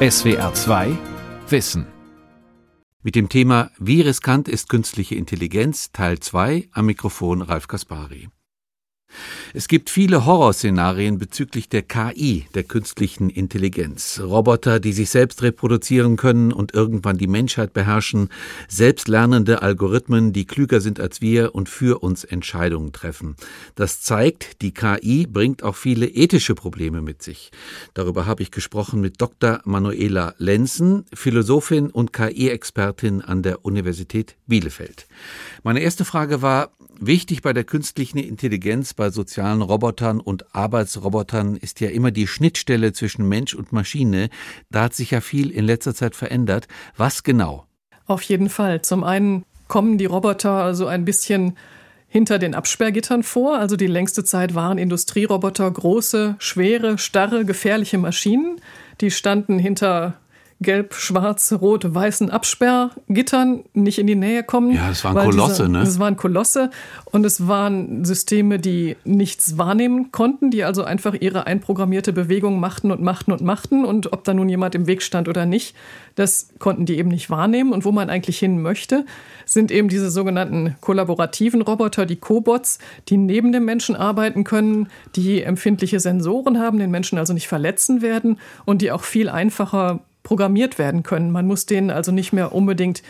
SWR 2 Wissen. Mit dem Thema Wie riskant ist künstliche Intelligenz Teil 2 am Mikrofon Ralf Kaspari. Es gibt viele Horrorszenarien bezüglich der KI, der künstlichen Intelligenz. Roboter, die sich selbst reproduzieren können und irgendwann die Menschheit beherrschen, selbstlernende Algorithmen, die klüger sind als wir und für uns Entscheidungen treffen. Das zeigt, die KI bringt auch viele ethische Probleme mit sich. Darüber habe ich gesprochen mit Dr. Manuela Lenzen, Philosophin und KI-Expertin an der Universität Bielefeld. Meine erste Frage war, Wichtig bei der künstlichen Intelligenz, bei sozialen Robotern und Arbeitsrobotern ist ja immer die Schnittstelle zwischen Mensch und Maschine. Da hat sich ja viel in letzter Zeit verändert. Was genau? Auf jeden Fall. Zum einen kommen die Roboter so ein bisschen hinter den Absperrgittern vor. Also die längste Zeit waren Industrieroboter große, schwere, starre, gefährliche Maschinen. Die standen hinter gelb, schwarz, rot, weißen Absperrgittern nicht in die Nähe kommen. Ja, es waren Kolosse, diese, ne? Es waren Kolosse und es waren Systeme, die nichts wahrnehmen konnten, die also einfach ihre einprogrammierte Bewegung machten und machten und machten und ob da nun jemand im Weg stand oder nicht, das konnten die eben nicht wahrnehmen und wo man eigentlich hin möchte, sind eben diese sogenannten kollaborativen Roboter, die Cobots, die neben dem Menschen arbeiten können, die empfindliche Sensoren haben, den Menschen also nicht verletzen werden und die auch viel einfacher programmiert werden können. Man muss denen also nicht mehr unbedingt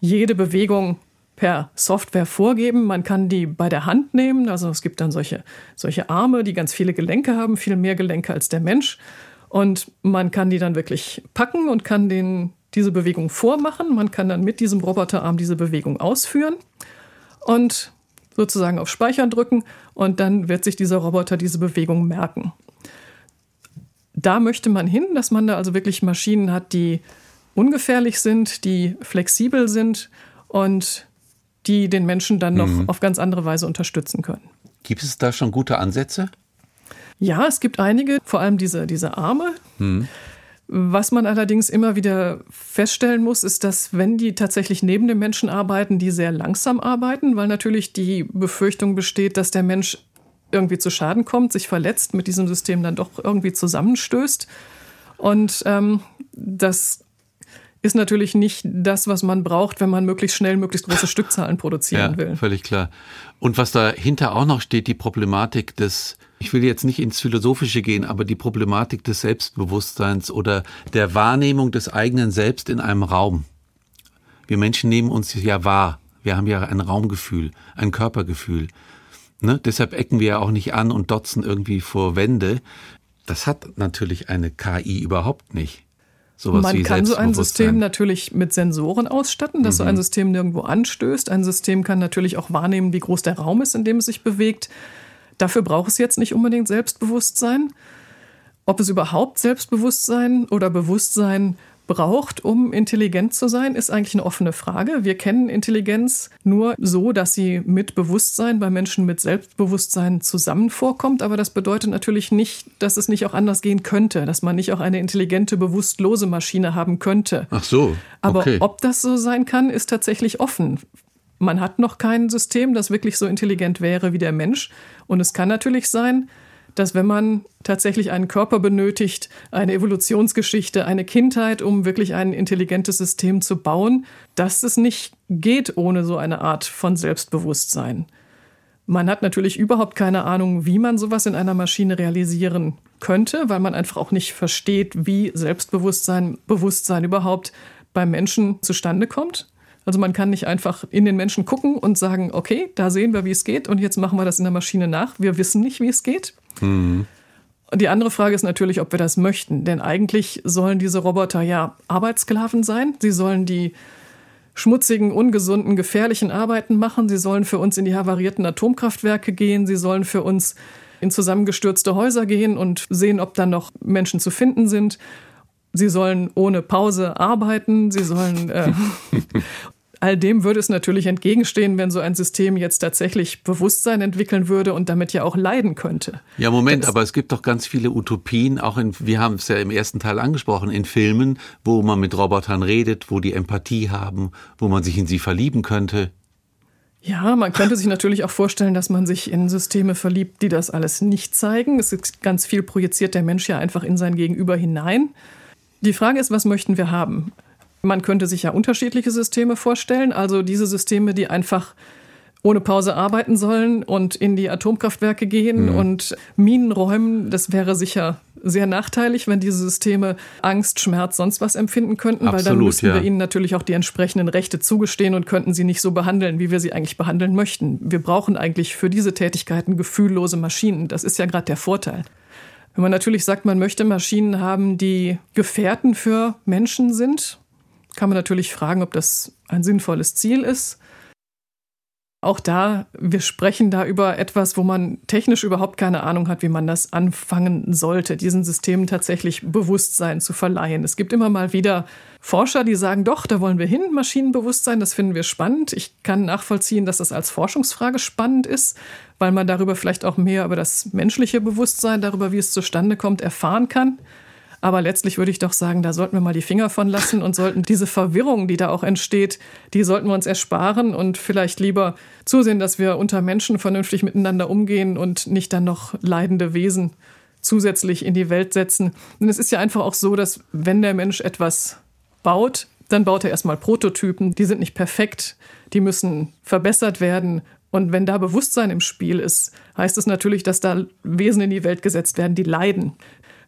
jede Bewegung per Software vorgeben. Man kann die bei der Hand nehmen. Also es gibt dann solche, solche Arme, die ganz viele Gelenke haben, viel mehr Gelenke als der Mensch. Und man kann die dann wirklich packen und kann denen diese Bewegung vormachen. Man kann dann mit diesem Roboterarm diese Bewegung ausführen und sozusagen auf Speichern drücken und dann wird sich dieser Roboter diese Bewegung merken da möchte man hin, dass man da also wirklich Maschinen hat, die ungefährlich sind, die flexibel sind und die den Menschen dann noch mhm. auf ganz andere Weise unterstützen können. Gibt es da schon gute Ansätze? Ja, es gibt einige, vor allem diese, diese Arme. Mhm. Was man allerdings immer wieder feststellen muss, ist, dass wenn die tatsächlich neben dem Menschen arbeiten, die sehr langsam arbeiten, weil natürlich die Befürchtung besteht, dass der Mensch irgendwie zu Schaden kommt, sich verletzt, mit diesem System dann doch irgendwie zusammenstößt. Und ähm, das ist natürlich nicht das, was man braucht, wenn man möglichst schnell möglichst große Stückzahlen produzieren ja, will. Völlig klar. Und was dahinter auch noch steht, die Problematik des, ich will jetzt nicht ins Philosophische gehen, aber die Problematik des Selbstbewusstseins oder der Wahrnehmung des eigenen Selbst in einem Raum. Wir Menschen nehmen uns ja wahr. Wir haben ja ein Raumgefühl, ein Körpergefühl. Ne? Deshalb ecken wir ja auch nicht an und dotzen irgendwie vor Wände. Das hat natürlich eine KI überhaupt nicht. Sowas Man kann so ein System natürlich mit Sensoren ausstatten, dass mhm. so ein mhm. System nirgendwo anstößt. Ein System kann natürlich auch wahrnehmen, wie groß der Raum ist, in dem es sich bewegt. Dafür braucht es jetzt nicht unbedingt Selbstbewusstsein. Ob es überhaupt Selbstbewusstsein oder Bewusstsein braucht, um intelligent zu sein, ist eigentlich eine offene Frage. Wir kennen Intelligenz nur so, dass sie mit Bewusstsein bei Menschen mit Selbstbewusstsein zusammen vorkommt. Aber das bedeutet natürlich nicht, dass es nicht auch anders gehen könnte, dass man nicht auch eine intelligente, bewusstlose Maschine haben könnte. Ach so. Okay. Aber ob das so sein kann, ist tatsächlich offen. Man hat noch kein System, das wirklich so intelligent wäre wie der Mensch. Und es kann natürlich sein, dass wenn man tatsächlich einen Körper benötigt, eine Evolutionsgeschichte, eine Kindheit, um wirklich ein intelligentes System zu bauen, dass es nicht geht ohne so eine Art von Selbstbewusstsein. Man hat natürlich überhaupt keine Ahnung, wie man sowas in einer Maschine realisieren könnte, weil man einfach auch nicht versteht, wie Selbstbewusstsein, Bewusstsein überhaupt beim Menschen zustande kommt. Also man kann nicht einfach in den Menschen gucken und sagen, okay, da sehen wir, wie es geht und jetzt machen wir das in der Maschine nach. Wir wissen nicht, wie es geht. Mhm. Die andere Frage ist natürlich, ob wir das möchten. Denn eigentlich sollen diese Roboter ja Arbeitssklaven sein. Sie sollen die schmutzigen, ungesunden, gefährlichen Arbeiten machen. Sie sollen für uns in die havarierten Atomkraftwerke gehen. Sie sollen für uns in zusammengestürzte Häuser gehen und sehen, ob da noch Menschen zu finden sind. Sie sollen ohne Pause arbeiten. Sie sollen äh, All dem würde es natürlich entgegenstehen, wenn so ein System jetzt tatsächlich Bewusstsein entwickeln würde und damit ja auch leiden könnte. Ja, Moment, das aber es gibt doch ganz viele Utopien, auch in, wir haben es ja im ersten Teil angesprochen, in Filmen, wo man mit Robotern redet, wo die Empathie haben, wo man sich in sie verlieben könnte. Ja, man könnte sich natürlich auch vorstellen, dass man sich in Systeme verliebt, die das alles nicht zeigen. Es ist ganz viel projiziert der Mensch ja einfach in sein Gegenüber hinein. Die Frage ist, was möchten wir haben? Man könnte sich ja unterschiedliche Systeme vorstellen, also diese Systeme, die einfach ohne Pause arbeiten sollen und in die Atomkraftwerke gehen mhm. und Minen räumen. Das wäre sicher sehr nachteilig, wenn diese Systeme Angst, Schmerz, sonst was empfinden könnten, Absolut, weil dann müssten ja. wir ihnen natürlich auch die entsprechenden Rechte zugestehen und könnten sie nicht so behandeln, wie wir sie eigentlich behandeln möchten. Wir brauchen eigentlich für diese Tätigkeiten gefühllose Maschinen. Das ist ja gerade der Vorteil. Wenn man natürlich sagt, man möchte Maschinen haben, die Gefährten für Menschen sind, kann man natürlich fragen, ob das ein sinnvolles Ziel ist. Auch da, wir sprechen da über etwas, wo man technisch überhaupt keine Ahnung hat, wie man das anfangen sollte, diesen Systemen tatsächlich Bewusstsein zu verleihen. Es gibt immer mal wieder Forscher, die sagen, doch, da wollen wir hin, Maschinenbewusstsein, das finden wir spannend. Ich kann nachvollziehen, dass das als Forschungsfrage spannend ist, weil man darüber vielleicht auch mehr über das menschliche Bewusstsein, darüber, wie es zustande kommt, erfahren kann. Aber letztlich würde ich doch sagen, da sollten wir mal die Finger von lassen und sollten diese Verwirrung, die da auch entsteht, die sollten wir uns ersparen und vielleicht lieber zusehen, dass wir unter Menschen vernünftig miteinander umgehen und nicht dann noch leidende Wesen zusätzlich in die Welt setzen. Denn es ist ja einfach auch so, dass wenn der Mensch etwas baut, dann baut er erstmal Prototypen. Die sind nicht perfekt, die müssen verbessert werden. Und wenn da Bewusstsein im Spiel ist, heißt es natürlich, dass da Wesen in die Welt gesetzt werden, die leiden.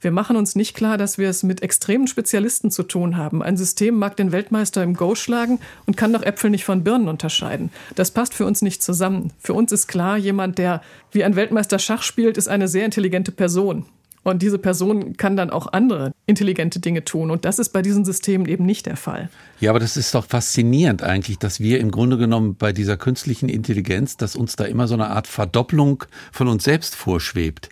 Wir machen uns nicht klar, dass wir es mit extremen Spezialisten zu tun haben. Ein System mag den Weltmeister im Go schlagen und kann doch Äpfel nicht von Birnen unterscheiden. Das passt für uns nicht zusammen. Für uns ist klar, jemand, der wie ein Weltmeister Schach spielt, ist eine sehr intelligente Person. Und diese Person kann dann auch andere intelligente Dinge tun. Und das ist bei diesen Systemen eben nicht der Fall. Ja, aber das ist doch faszinierend eigentlich, dass wir im Grunde genommen bei dieser künstlichen Intelligenz, dass uns da immer so eine Art Verdopplung von uns selbst vorschwebt.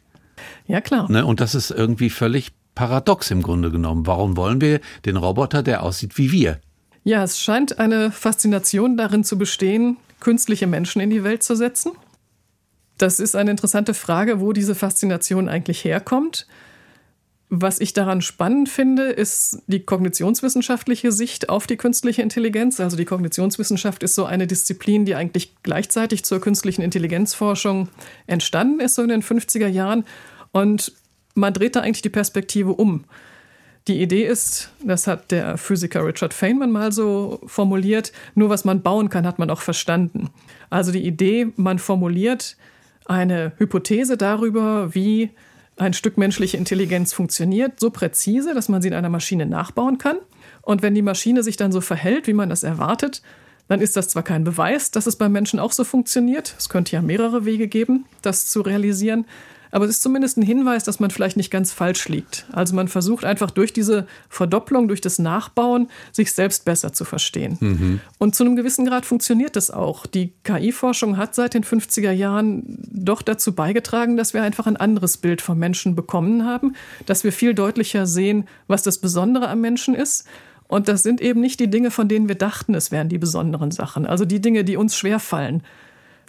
Ja, klar. Ne? Und das ist irgendwie völlig paradox im Grunde genommen. Warum wollen wir den Roboter, der aussieht wie wir? Ja, es scheint eine Faszination darin zu bestehen, künstliche Menschen in die Welt zu setzen. Das ist eine interessante Frage, wo diese Faszination eigentlich herkommt. Was ich daran spannend finde, ist die kognitionswissenschaftliche Sicht auf die künstliche Intelligenz. Also die Kognitionswissenschaft ist so eine Disziplin, die eigentlich gleichzeitig zur künstlichen Intelligenzforschung entstanden ist, so in den 50er Jahren. Und man dreht da eigentlich die Perspektive um. Die Idee ist, das hat der Physiker Richard Feynman mal so formuliert, nur was man bauen kann, hat man auch verstanden. Also die Idee, man formuliert eine Hypothese darüber, wie ein Stück menschliche Intelligenz funktioniert, so präzise, dass man sie in einer Maschine nachbauen kann. Und wenn die Maschine sich dann so verhält, wie man das erwartet, dann ist das zwar kein Beweis, dass es beim Menschen auch so funktioniert. Es könnte ja mehrere Wege geben, das zu realisieren. Aber es ist zumindest ein Hinweis, dass man vielleicht nicht ganz falsch liegt. Also man versucht einfach durch diese Verdopplung, durch das Nachbauen, sich selbst besser zu verstehen. Mhm. Und zu einem gewissen Grad funktioniert das auch. Die KI-Forschung hat seit den 50er Jahren doch dazu beigetragen, dass wir einfach ein anderes Bild vom Menschen bekommen haben, dass wir viel deutlicher sehen, was das Besondere am Menschen ist. Und das sind eben nicht die Dinge, von denen wir dachten, es wären die besonderen Sachen. Also die Dinge, die uns schwerfallen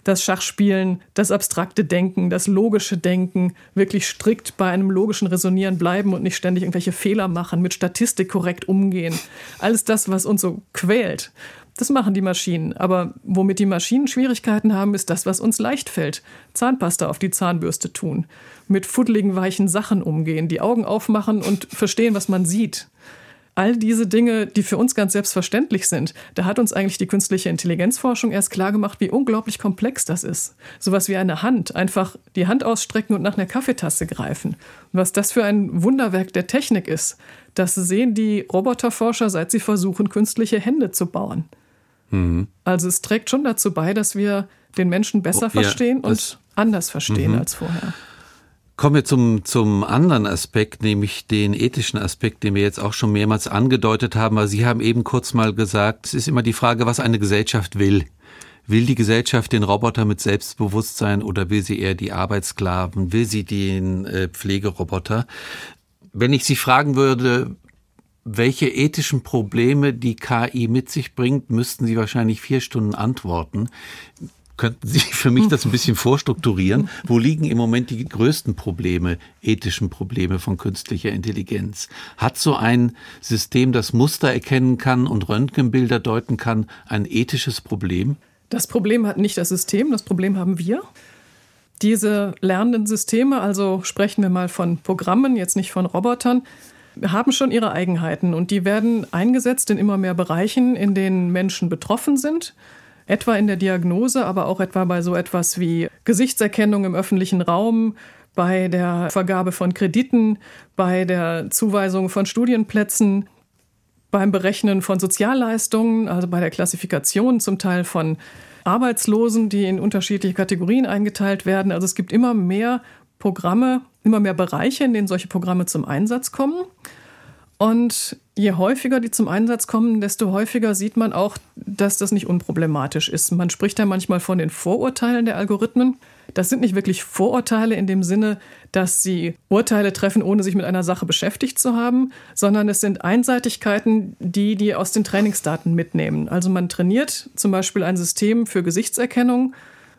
das Schachspielen, das abstrakte Denken, das logische Denken, wirklich strikt bei einem logischen Resonieren bleiben und nicht ständig irgendwelche Fehler machen, mit Statistik korrekt umgehen. Alles das, was uns so quält. Das machen die Maschinen. Aber womit die Maschinen Schwierigkeiten haben, ist das, was uns leicht fällt. Zahnpasta auf die Zahnbürste tun. Mit fuddeligen, weichen Sachen umgehen. Die Augen aufmachen und verstehen, was man sieht all diese Dinge, die für uns ganz selbstverständlich sind, da hat uns eigentlich die künstliche Intelligenzforschung erst klar gemacht, wie unglaublich komplex das ist. Sowas wie eine Hand, einfach die Hand ausstrecken und nach einer Kaffeetasse greifen. Und was das für ein Wunderwerk der Technik ist, das sehen die Roboterforscher, seit sie versuchen, künstliche Hände zu bauen. Mhm. Also es trägt schon dazu bei, dass wir den Menschen besser oh, verstehen ja, und anders verstehen mhm. als vorher. Kommen wir zum, zum anderen Aspekt, nämlich den ethischen Aspekt, den wir jetzt auch schon mehrmals angedeutet haben. Aber Sie haben eben kurz mal gesagt, es ist immer die Frage, was eine Gesellschaft will. Will die Gesellschaft den Roboter mit Selbstbewusstsein oder will sie eher die Arbeitssklaven? Will sie den äh, Pflegeroboter? Wenn ich Sie fragen würde, welche ethischen Probleme die KI mit sich bringt, müssten Sie wahrscheinlich vier Stunden antworten. Könnten Sie für mich das ein bisschen vorstrukturieren? Wo liegen im Moment die größten Probleme, ethischen Probleme von künstlicher Intelligenz? Hat so ein System, das Muster erkennen kann und Röntgenbilder deuten kann, ein ethisches Problem? Das Problem hat nicht das System, das Problem haben wir. Diese lernenden Systeme, also sprechen wir mal von Programmen, jetzt nicht von Robotern, haben schon ihre Eigenheiten und die werden eingesetzt in immer mehr Bereichen, in denen Menschen betroffen sind. Etwa in der Diagnose, aber auch etwa bei so etwas wie Gesichtserkennung im öffentlichen Raum, bei der Vergabe von Krediten, bei der Zuweisung von Studienplätzen, beim Berechnen von Sozialleistungen, also bei der Klassifikation zum Teil von Arbeitslosen, die in unterschiedliche Kategorien eingeteilt werden. Also es gibt immer mehr Programme, immer mehr Bereiche, in denen solche Programme zum Einsatz kommen. Und je häufiger die zum Einsatz kommen, desto häufiger sieht man auch, dass das nicht unproblematisch ist. Man spricht ja manchmal von den Vorurteilen der Algorithmen. Das sind nicht wirklich Vorurteile in dem Sinne, dass sie Urteile treffen, ohne sich mit einer Sache beschäftigt zu haben, sondern es sind Einseitigkeiten, die die aus den Trainingsdaten mitnehmen. Also man trainiert zum Beispiel ein System für Gesichtserkennung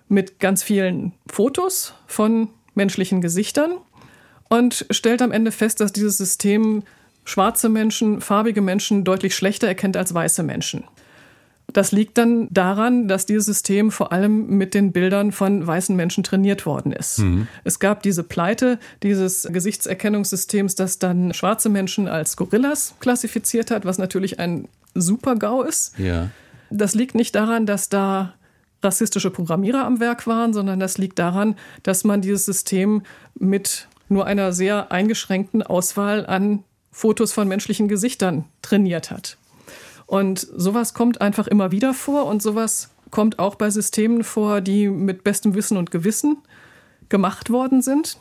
mit ganz vielen Fotos von menschlichen Gesichtern und stellt am Ende fest, dass dieses System schwarze Menschen, farbige Menschen deutlich schlechter erkennt als weiße Menschen. Das liegt dann daran, dass dieses System vor allem mit den Bildern von weißen Menschen trainiert worden ist. Mhm. Es gab diese Pleite dieses Gesichtserkennungssystems, das dann schwarze Menschen als Gorillas klassifiziert hat, was natürlich ein Super-GAU ist. Ja. Das liegt nicht daran, dass da rassistische Programmierer am Werk waren, sondern das liegt daran, dass man dieses System mit nur einer sehr eingeschränkten Auswahl an Fotos von menschlichen Gesichtern trainiert hat. Und sowas kommt einfach immer wieder vor und sowas kommt auch bei Systemen vor, die mit bestem Wissen und Gewissen gemacht worden sind.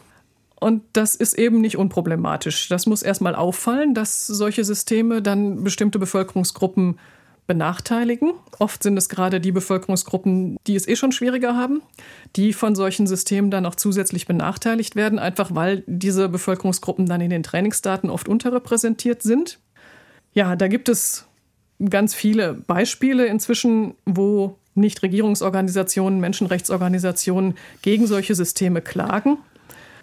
Und das ist eben nicht unproblematisch. Das muss erstmal auffallen, dass solche Systeme dann bestimmte Bevölkerungsgruppen benachteiligen. Oft sind es gerade die Bevölkerungsgruppen, die es eh schon schwieriger haben, die von solchen Systemen dann auch zusätzlich benachteiligt werden, einfach weil diese Bevölkerungsgruppen dann in den Trainingsdaten oft unterrepräsentiert sind. Ja, da gibt es ganz viele Beispiele inzwischen, wo Nichtregierungsorganisationen, Menschenrechtsorganisationen gegen solche Systeme klagen.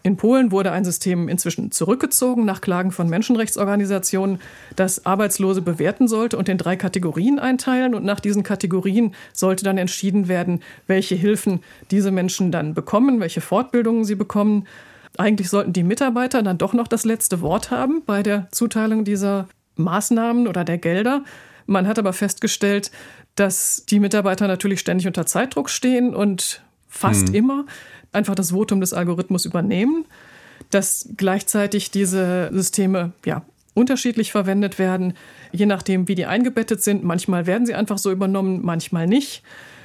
In Polen wurde ein System inzwischen zurückgezogen nach Klagen von Menschenrechtsorganisationen, das Arbeitslose bewerten sollte und in drei Kategorien einteilen. Und nach diesen Kategorien sollte dann entschieden werden, welche Hilfen diese Menschen dann bekommen, welche Fortbildungen sie bekommen. Eigentlich sollten die Mitarbeiter dann doch noch das letzte Wort haben bei der Zuteilung dieser Maßnahmen oder der Gelder. Man hat aber festgestellt, dass die Mitarbeiter natürlich ständig unter Zeitdruck stehen und fast mhm. immer einfach das Votum des Algorithmus übernehmen, dass gleichzeitig diese Systeme ja, unterschiedlich verwendet werden, je nachdem, wie die eingebettet sind. Manchmal werden sie einfach so übernommen, manchmal nicht.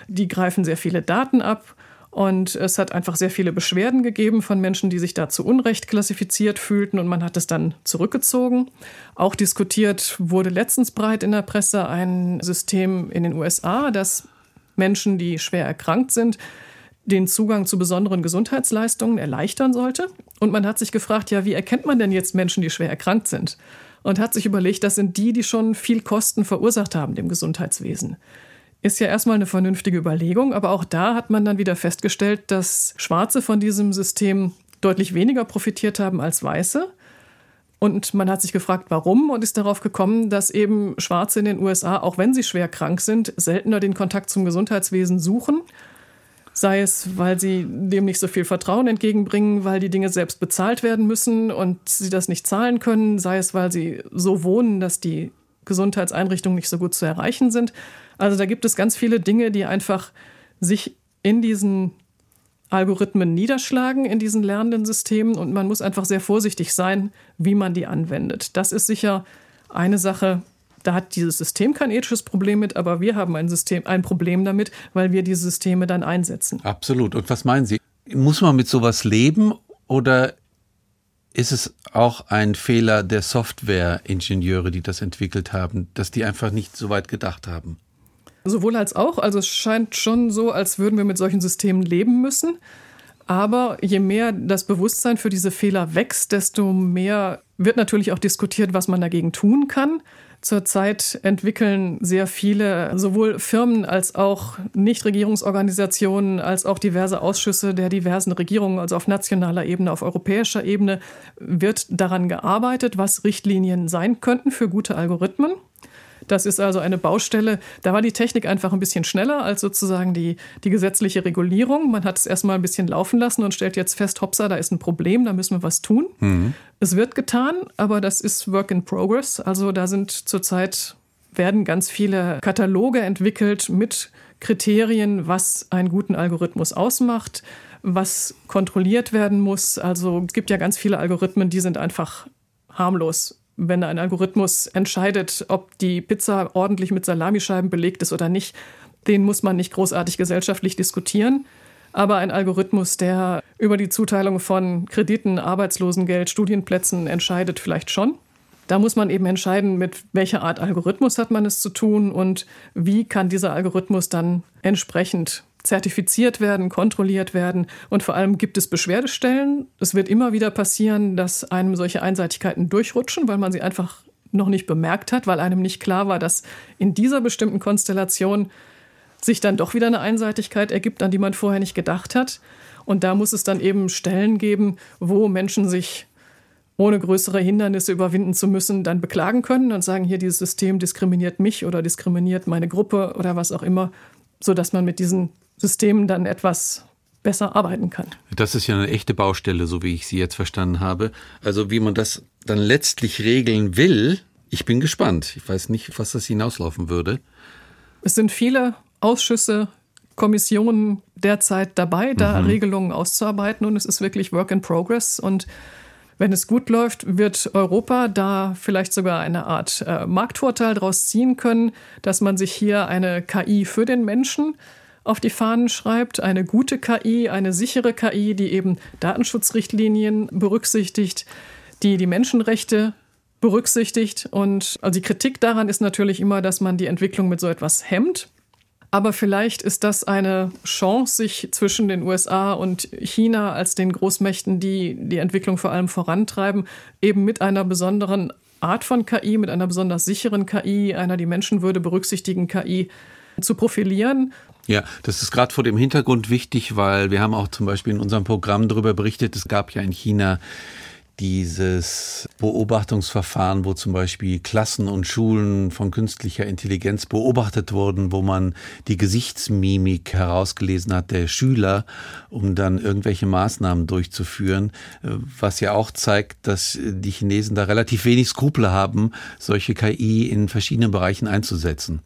Die greifen sehr viele Daten ab. Und es hat einfach sehr viele Beschwerden gegeben von Menschen, die sich da zu Unrecht klassifiziert fühlten und man hat es dann zurückgezogen. Auch diskutiert wurde letztens breit in der Presse ein System in den USA, das Menschen, die schwer erkrankt sind, den Zugang zu besonderen Gesundheitsleistungen erleichtern sollte. Und man hat sich gefragt, ja, wie erkennt man denn jetzt Menschen, die schwer erkrankt sind? Und hat sich überlegt, das sind die, die schon viel Kosten verursacht haben dem Gesundheitswesen. Ist ja erstmal eine vernünftige Überlegung, aber auch da hat man dann wieder festgestellt, dass Schwarze von diesem System deutlich weniger profitiert haben als Weiße. Und man hat sich gefragt, warum und ist darauf gekommen, dass eben Schwarze in den USA, auch wenn sie schwer krank sind, seltener den Kontakt zum Gesundheitswesen suchen sei es, weil sie dem nicht so viel Vertrauen entgegenbringen, weil die Dinge selbst bezahlt werden müssen und sie das nicht zahlen können, sei es, weil sie so wohnen, dass die Gesundheitseinrichtungen nicht so gut zu erreichen sind. Also da gibt es ganz viele Dinge, die einfach sich in diesen Algorithmen niederschlagen, in diesen lernenden Systemen und man muss einfach sehr vorsichtig sein, wie man die anwendet. Das ist sicher eine Sache, da hat dieses System kein ethisches Problem mit, aber wir haben ein System, ein Problem damit, weil wir diese Systeme dann einsetzen. Absolut. Und was meinen Sie? Muss man mit sowas leben oder ist es auch ein Fehler der Software-Ingenieure, die das entwickelt haben, dass die einfach nicht so weit gedacht haben? Sowohl als auch. Also es scheint schon so, als würden wir mit solchen Systemen leben müssen. Aber je mehr das Bewusstsein für diese Fehler wächst, desto mehr wird natürlich auch diskutiert, was man dagegen tun kann. Zurzeit entwickeln sehr viele, sowohl Firmen als auch Nichtregierungsorganisationen, als auch diverse Ausschüsse der diversen Regierungen, also auf nationaler Ebene, auf europäischer Ebene, wird daran gearbeitet, was Richtlinien sein könnten für gute Algorithmen. Das ist also eine Baustelle. Da war die Technik einfach ein bisschen schneller als sozusagen die, die gesetzliche Regulierung. Man hat es erstmal ein bisschen laufen lassen und stellt jetzt fest, hoppsa, da ist ein Problem, da müssen wir was tun. Mhm. Es wird getan, aber das ist Work in Progress. Also da sind zurzeit werden ganz viele Kataloge entwickelt mit Kriterien, was einen guten Algorithmus ausmacht, was kontrolliert werden muss. Also es gibt ja ganz viele Algorithmen, die sind einfach harmlos. Wenn ein Algorithmus entscheidet, ob die Pizza ordentlich mit Salamischeiben belegt ist oder nicht, den muss man nicht großartig gesellschaftlich diskutieren. Aber ein Algorithmus, der über die Zuteilung von Krediten, Arbeitslosengeld, Studienplätzen entscheidet, vielleicht schon. Da muss man eben entscheiden, mit welcher Art Algorithmus hat man es zu tun und wie kann dieser Algorithmus dann entsprechend zertifiziert werden, kontrolliert werden und vor allem gibt es Beschwerdestellen. Es wird immer wieder passieren, dass einem solche Einseitigkeiten durchrutschen, weil man sie einfach noch nicht bemerkt hat, weil einem nicht klar war, dass in dieser bestimmten Konstellation sich dann doch wieder eine Einseitigkeit ergibt, an die man vorher nicht gedacht hat. Und da muss es dann eben Stellen geben, wo Menschen sich ohne größere Hindernisse überwinden zu müssen, dann beklagen können und sagen, hier dieses System diskriminiert mich oder diskriminiert meine Gruppe oder was auch immer, sodass man mit diesen Systemen dann etwas besser arbeiten kann. Das ist ja eine echte Baustelle, so wie ich sie jetzt verstanden habe. Also wie man das dann letztlich regeln will, ich bin gespannt. Ich weiß nicht, was das hinauslaufen würde. Es sind viele Ausschüsse, Kommissionen derzeit dabei, da mhm. Regelungen auszuarbeiten und es ist wirklich Work in Progress und wenn es gut läuft, wird Europa da vielleicht sogar eine Art äh, Marktvorteil daraus ziehen können, dass man sich hier eine KI für den Menschen auf die Fahnen schreibt, eine gute KI, eine sichere KI, die eben Datenschutzrichtlinien berücksichtigt, die die Menschenrechte berücksichtigt. Und also die Kritik daran ist natürlich immer, dass man die Entwicklung mit so etwas hemmt. Aber vielleicht ist das eine Chance, sich zwischen den USA und China als den Großmächten, die die Entwicklung vor allem vorantreiben, eben mit einer besonderen Art von KI, mit einer besonders sicheren KI, einer die Menschenwürde berücksichtigen KI zu profilieren. Ja, das ist gerade vor dem Hintergrund wichtig, weil wir haben auch zum Beispiel in unserem Programm darüber berichtet, es gab ja in China dieses Beobachtungsverfahren, wo zum Beispiel Klassen und Schulen von künstlicher Intelligenz beobachtet wurden, wo man die Gesichtsmimik herausgelesen hat der Schüler, um dann irgendwelche Maßnahmen durchzuführen, was ja auch zeigt, dass die Chinesen da relativ wenig Skrupel haben, solche KI in verschiedenen Bereichen einzusetzen.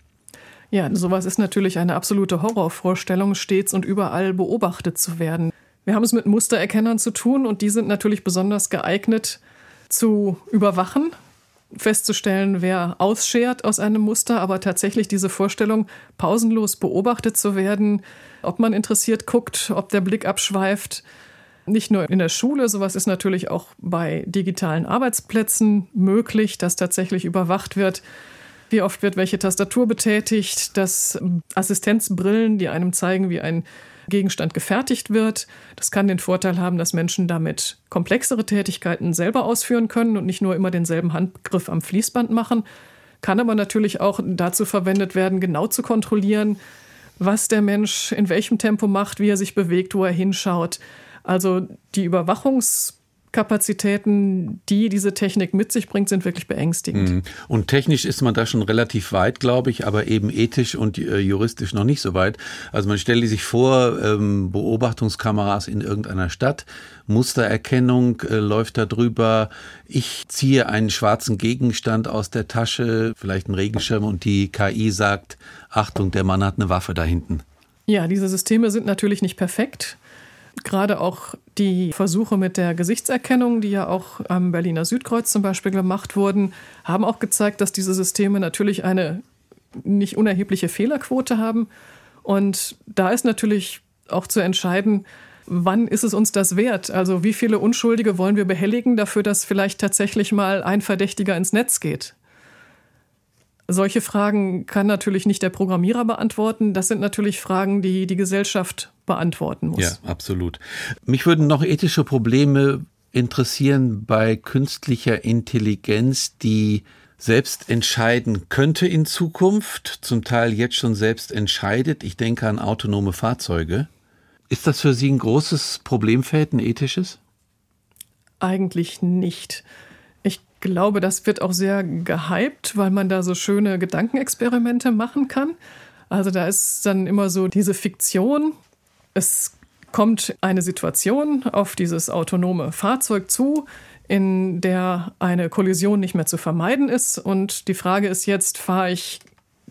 Ja, sowas ist natürlich eine absolute Horrorvorstellung, stets und überall beobachtet zu werden. Wir haben es mit Mustererkennern zu tun und die sind natürlich besonders geeignet zu überwachen, festzustellen, wer ausschert aus einem Muster, aber tatsächlich diese Vorstellung, pausenlos beobachtet zu werden, ob man interessiert guckt, ob der Blick abschweift, nicht nur in der Schule, sowas ist natürlich auch bei digitalen Arbeitsplätzen möglich, dass tatsächlich überwacht wird, wie oft wird welche Tastatur betätigt, dass Assistenzbrillen, die einem zeigen, wie ein Gegenstand gefertigt wird. Das kann den Vorteil haben, dass Menschen damit komplexere Tätigkeiten selber ausführen können und nicht nur immer denselben Handgriff am Fließband machen. Kann aber natürlich auch dazu verwendet werden, genau zu kontrollieren, was der Mensch in welchem Tempo macht, wie er sich bewegt, wo er hinschaut. Also die Überwachungs- Kapazitäten, die diese Technik mit sich bringt, sind wirklich beängstigend. Mhm. Und technisch ist man da schon relativ weit, glaube ich, aber eben ethisch und äh, juristisch noch nicht so weit. Also man stelle sich vor, ähm, Beobachtungskameras in irgendeiner Stadt, Mustererkennung äh, läuft da drüber. Ich ziehe einen schwarzen Gegenstand aus der Tasche, vielleicht einen Regenschirm und die KI sagt, Achtung, der Mann hat eine Waffe da hinten. Ja, diese Systeme sind natürlich nicht perfekt. Gerade auch die Versuche mit der Gesichtserkennung, die ja auch am Berliner Südkreuz zum Beispiel gemacht wurden, haben auch gezeigt, dass diese Systeme natürlich eine nicht unerhebliche Fehlerquote haben. Und da ist natürlich auch zu entscheiden, wann ist es uns das wert? Also wie viele Unschuldige wollen wir behelligen dafür, dass vielleicht tatsächlich mal ein Verdächtiger ins Netz geht? Solche Fragen kann natürlich nicht der Programmierer beantworten. Das sind natürlich Fragen, die die Gesellschaft beantworten muss. Ja, absolut. Mich würden noch ethische Probleme interessieren bei künstlicher Intelligenz, die selbst entscheiden könnte in Zukunft, zum Teil jetzt schon selbst entscheidet. Ich denke an autonome Fahrzeuge. Ist das für Sie ein großes Problemfeld, ein ethisches? Eigentlich nicht glaube, das wird auch sehr gehypt, weil man da so schöne Gedankenexperimente machen kann. Also da ist dann immer so diese Fiktion. Es kommt eine Situation auf dieses autonome Fahrzeug zu, in der eine Kollision nicht mehr zu vermeiden ist. Und die Frage ist jetzt, fahre ich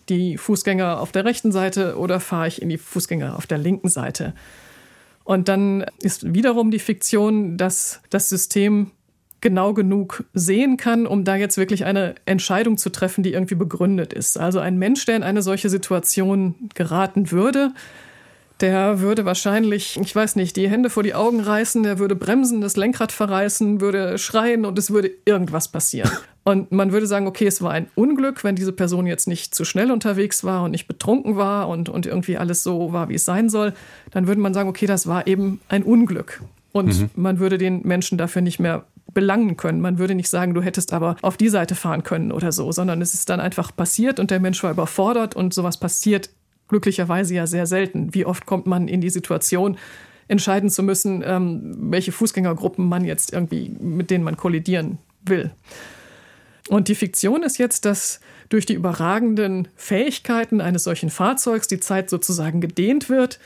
die Fußgänger auf der rechten Seite oder fahre ich in die Fußgänger auf der linken Seite? Und dann ist wiederum die Fiktion, dass das System genau genug sehen kann, um da jetzt wirklich eine Entscheidung zu treffen, die irgendwie begründet ist. Also ein Mensch, der in eine solche Situation geraten würde, der würde wahrscheinlich, ich weiß nicht, die Hände vor die Augen reißen, der würde bremsen, das Lenkrad verreißen, würde schreien und es würde irgendwas passieren. Und man würde sagen, okay, es war ein Unglück, wenn diese Person jetzt nicht zu schnell unterwegs war und nicht betrunken war und, und irgendwie alles so war, wie es sein soll. Dann würde man sagen, okay, das war eben ein Unglück. Und mhm. man würde den Menschen dafür nicht mehr belangen können. Man würde nicht sagen, du hättest aber auf die Seite fahren können oder so, sondern es ist dann einfach passiert und der Mensch war überfordert und sowas passiert glücklicherweise ja sehr selten. Wie oft kommt man in die Situation, entscheiden zu müssen, ähm, welche Fußgängergruppen man jetzt irgendwie, mit denen man kollidieren will. Und die Fiktion ist jetzt, dass durch die überragenden Fähigkeiten eines solchen Fahrzeugs die Zeit sozusagen gedehnt wird.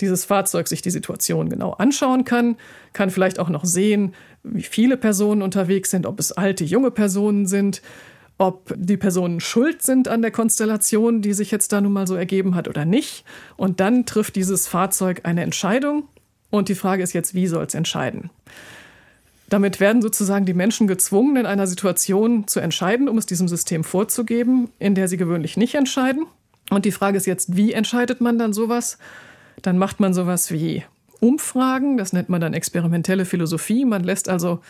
Dieses Fahrzeug sich die Situation genau anschauen kann, kann vielleicht auch noch sehen, wie viele Personen unterwegs sind, ob es alte, junge Personen sind, ob die Personen schuld sind an der Konstellation, die sich jetzt da nun mal so ergeben hat oder nicht. Und dann trifft dieses Fahrzeug eine Entscheidung. Und die Frage ist jetzt, wie soll es entscheiden? Damit werden sozusagen die Menschen gezwungen, in einer Situation zu entscheiden, um es diesem System vorzugeben, in der sie gewöhnlich nicht entscheiden. Und die Frage ist jetzt, wie entscheidet man dann sowas? Dann macht man sowas wie Umfragen, das nennt man dann experimentelle Philosophie. Man lässt also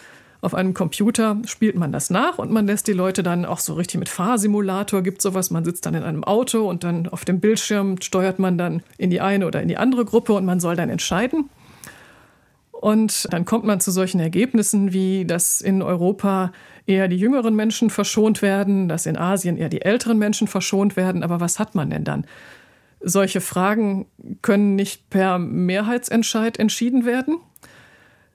auf einem Computer spielt man das nach und man lässt die Leute dann auch so richtig mit Fahrsimulator gibt sowas. Man sitzt dann in einem Auto und dann auf dem Bildschirm steuert man dann in die eine oder in die andere Gruppe und man soll dann entscheiden. Und dann kommt man zu solchen Ergebnissen wie, dass in Europa eher die jüngeren Menschen verschont werden, dass in Asien eher die älteren Menschen verschont werden. Aber was hat man denn dann? Solche Fragen können nicht per Mehrheitsentscheid entschieden werden.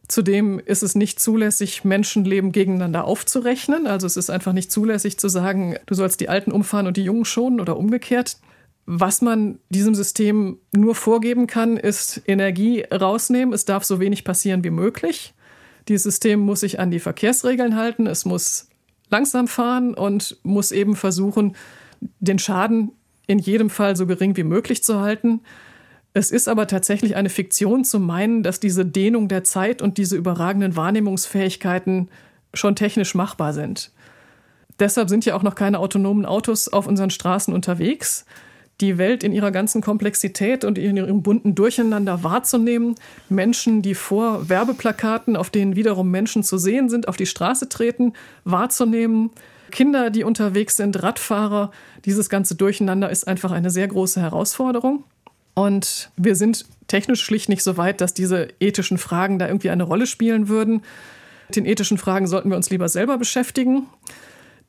Zudem ist es nicht zulässig, Menschenleben gegeneinander aufzurechnen. Also es ist einfach nicht zulässig zu sagen, du sollst die Alten umfahren und die Jungen schonen oder umgekehrt. Was man diesem System nur vorgeben kann, ist Energie rausnehmen. Es darf so wenig passieren wie möglich. Dieses System muss sich an die Verkehrsregeln halten. Es muss langsam fahren und muss eben versuchen, den Schaden in jedem Fall so gering wie möglich zu halten. Es ist aber tatsächlich eine Fiktion zu meinen, dass diese Dehnung der Zeit und diese überragenden Wahrnehmungsfähigkeiten schon technisch machbar sind. Deshalb sind ja auch noch keine autonomen Autos auf unseren Straßen unterwegs die Welt in ihrer ganzen Komplexität und in ihrem bunten Durcheinander wahrzunehmen, Menschen, die vor Werbeplakaten, auf denen wiederum Menschen zu sehen sind, auf die Straße treten, wahrzunehmen, Kinder, die unterwegs sind, Radfahrer, dieses ganze Durcheinander ist einfach eine sehr große Herausforderung. Und wir sind technisch schlicht nicht so weit, dass diese ethischen Fragen da irgendwie eine Rolle spielen würden. Mit den ethischen Fragen sollten wir uns lieber selber beschäftigen.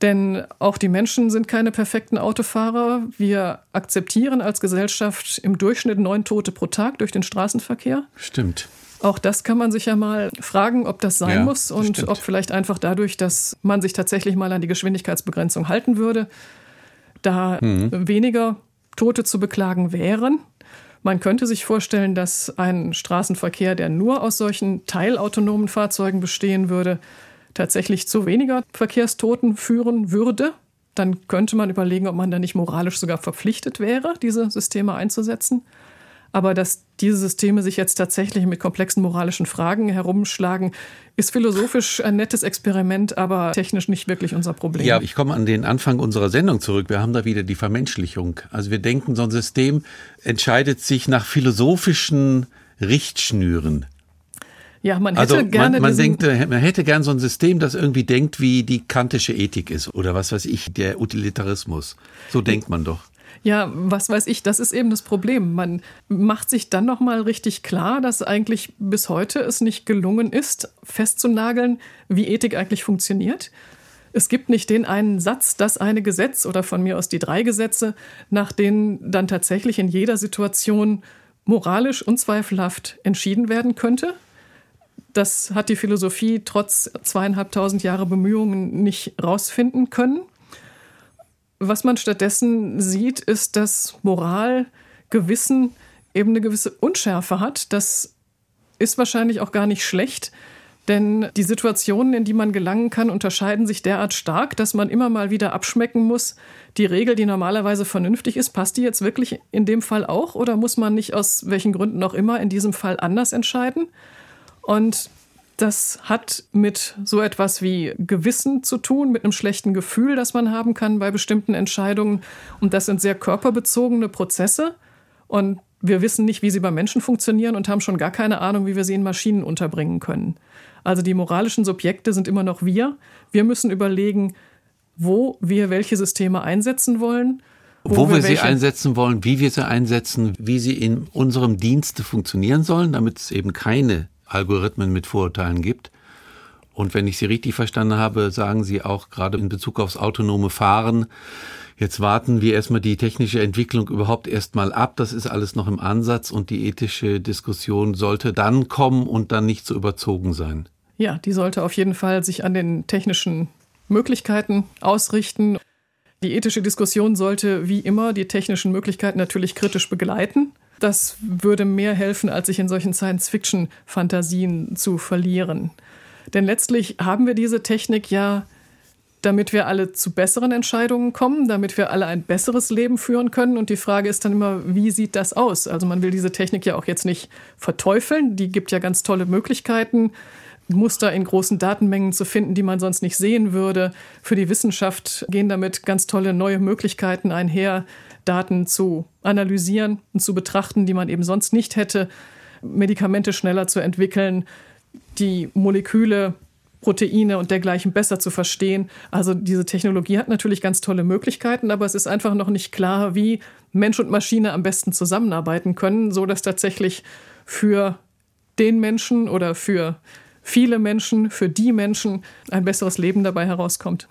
Denn auch die Menschen sind keine perfekten Autofahrer. Wir akzeptieren als Gesellschaft im Durchschnitt neun Tote pro Tag durch den Straßenverkehr. Stimmt. Auch das kann man sich ja mal fragen, ob das sein ja, muss und stimmt. ob vielleicht einfach dadurch, dass man sich tatsächlich mal an die Geschwindigkeitsbegrenzung halten würde, da mhm. weniger Tote zu beklagen wären. Man könnte sich vorstellen, dass ein Straßenverkehr, der nur aus solchen teilautonomen Fahrzeugen bestehen würde, tatsächlich zu weniger Verkehrstoten führen würde, dann könnte man überlegen, ob man da nicht moralisch sogar verpflichtet wäre, diese Systeme einzusetzen. Aber dass diese Systeme sich jetzt tatsächlich mit komplexen moralischen Fragen herumschlagen, ist philosophisch ein nettes Experiment, aber technisch nicht wirklich unser Problem. Ja, ich komme an den Anfang unserer Sendung zurück. Wir haben da wieder die Vermenschlichung. Also wir denken, so ein System entscheidet sich nach philosophischen Richtschnüren. Ja, man hätte also gerne. Man, man, denkt, äh, man hätte gern so ein System, das irgendwie denkt, wie die kantische Ethik ist oder was weiß ich, der Utilitarismus. So denkt man doch. Ja, was weiß ich, das ist eben das Problem. Man macht sich dann nochmal richtig klar, dass eigentlich bis heute es nicht gelungen ist, festzunageln, wie Ethik eigentlich funktioniert. Es gibt nicht den einen Satz, das eine Gesetz oder von mir aus die drei Gesetze, nach denen dann tatsächlich in jeder Situation moralisch unzweifelhaft entschieden werden könnte Das hat die Philosophie trotz zweieinhalbtausend Jahre Bemühungen nicht rausfinden können. Was man stattdessen sieht, ist, dass Moral, Gewissen eben eine gewisse Unschärfe hat. Das ist wahrscheinlich auch gar nicht schlecht, denn die Situationen, in die man gelangen kann, unterscheiden sich derart stark, dass man immer mal wieder abschmecken muss. Die Regel, die normalerweise vernünftig ist, passt die jetzt wirklich in dem Fall auch oder muss man nicht aus welchen Gründen auch immer in diesem Fall anders entscheiden? Und das hat mit so etwas wie Gewissen zu tun, mit einem schlechten Gefühl, das man haben kann bei bestimmten Entscheidungen. Und das sind sehr körperbezogene Prozesse. Und wir wissen nicht, wie sie bei Menschen funktionieren und haben schon gar keine Ahnung, wie wir sie in Maschinen unterbringen können. Also die moralischen Subjekte sind immer noch wir. Wir müssen überlegen, wo wir welche Systeme einsetzen wollen. Wo, wo wir, wir sie einsetzen wollen, wie wir sie einsetzen, wie sie in unserem Dienste funktionieren sollen, damit es eben keine Algorithmen mit Vorurteilen gibt. Und wenn ich Sie richtig verstanden habe, sagen Sie auch gerade in Bezug aufs autonome Fahren, jetzt warten wir erstmal die technische Entwicklung überhaupt erstmal ab. Das ist alles noch im Ansatz und die ethische Diskussion sollte dann kommen und dann nicht so überzogen sein. Ja, die sollte auf jeden Fall sich an den technischen Möglichkeiten ausrichten. Die ethische Diskussion sollte wie immer die technischen Möglichkeiten natürlich kritisch begleiten. Das würde mehr helfen, als sich in solchen Science-Fiction-Fantasien zu verlieren. Denn letztlich haben wir diese Technik ja, damit wir alle zu besseren Entscheidungen kommen, damit wir alle ein besseres Leben führen können. Und die Frage ist dann immer, wie sieht das aus? Also man will diese Technik ja auch jetzt nicht verteufeln. Die gibt ja ganz tolle Möglichkeiten, Muster in großen Datenmengen zu finden, die man sonst nicht sehen würde. Für die Wissenschaft gehen damit ganz tolle neue Möglichkeiten einher, Daten zu analysieren und zu betrachten, die man eben sonst nicht hätte, Medikamente schneller zu entwickeln, die Moleküle, Proteine und dergleichen besser zu verstehen. Also diese Technologie hat natürlich ganz tolle Möglichkeiten, aber es ist einfach noch nicht klar, wie Mensch und Maschine am besten zusammenarbeiten können, so dass tatsächlich für den Menschen oder für viele Menschen, für die Menschen ein besseres Leben dabei herauskommt.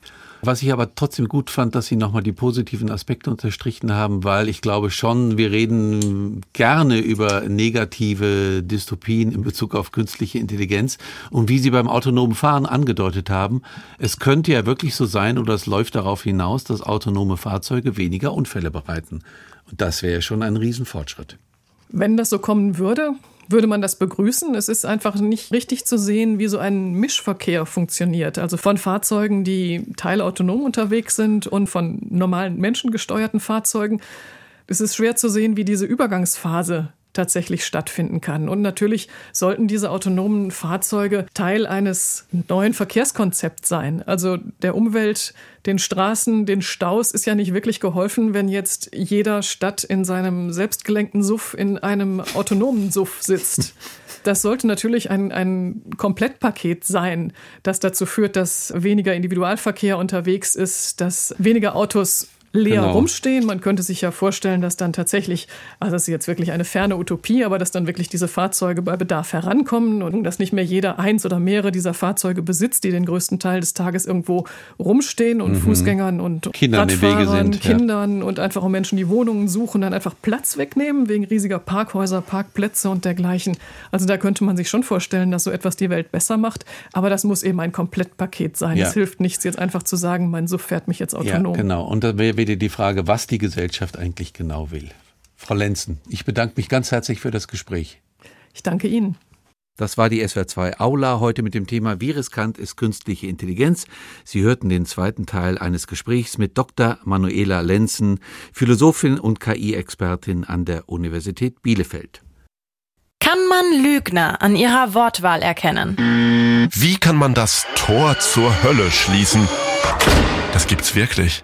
Was ich aber trotzdem gut fand, dass Sie nochmal die positiven Aspekte unterstrichen haben, weil ich glaube schon, wir reden gerne über negative Dystopien in Bezug auf künstliche Intelligenz. Und wie Sie beim autonomen Fahren angedeutet haben, es könnte ja wirklich so sein oder es läuft darauf hinaus, dass autonome Fahrzeuge weniger Unfälle bereiten. Und das wäre schon ein Riesenfortschritt. Wenn das so kommen würde, würde man das begrüßen. Es ist einfach nicht richtig zu sehen, wie so ein Mischverkehr funktioniert. Also von Fahrzeugen, die teilautonom unterwegs sind und von normalen menschengesteuerten Fahrzeugen. Es ist schwer zu sehen, wie diese Übergangsphase tatsächlich stattfinden kann. Und natürlich sollten diese autonomen Fahrzeuge Teil eines neuen Verkehrskonzepts sein. Also der Umwelt, den Straßen, den Staus ist ja nicht wirklich geholfen, wenn jetzt jeder Stadt in seinem selbstgelenkten Suff in einem autonomen Suff sitzt. Das sollte natürlich ein, ein Komplettpaket sein, das dazu führt, dass weniger Individualverkehr unterwegs ist, dass weniger Autos leer genau. rumstehen. Man könnte sich ja vorstellen, dass dann tatsächlich, also das ist jetzt wirklich eine ferne Utopie, aber dass dann wirklich diese Fahrzeuge bei Bedarf herankommen und dass nicht mehr jeder eins oder mehrere dieser Fahrzeuge besitzt, die den größten Teil des Tages irgendwo rumstehen und mhm. Fußgängern und Kindern Radfahrern, sind, Kindern ja. und einfach auch Menschen, die Wohnungen suchen, dann einfach Platz wegnehmen wegen riesiger Parkhäuser, Parkplätze und dergleichen. Also da könnte man sich schon vorstellen, dass so etwas die Welt besser macht, aber das muss eben ein Komplettpaket sein. Ja. Es hilft nichts, jetzt einfach zu sagen, mein Suff fährt mich jetzt autonom. Ja, genau. Und da wäre wieder die Frage, was die Gesellschaft eigentlich genau will. Frau Lenzen, ich bedanke mich ganz herzlich für das Gespräch. Ich danke Ihnen. Das war die SWR2 Aula heute mit dem Thema Wie riskant ist künstliche Intelligenz? Sie hörten den zweiten Teil eines Gesprächs mit Dr. Manuela Lenzen, Philosophin und KI-Expertin an der Universität Bielefeld. Kann man Lügner an ihrer Wortwahl erkennen? Wie kann man das Tor zur Hölle schließen? Das gibt's wirklich.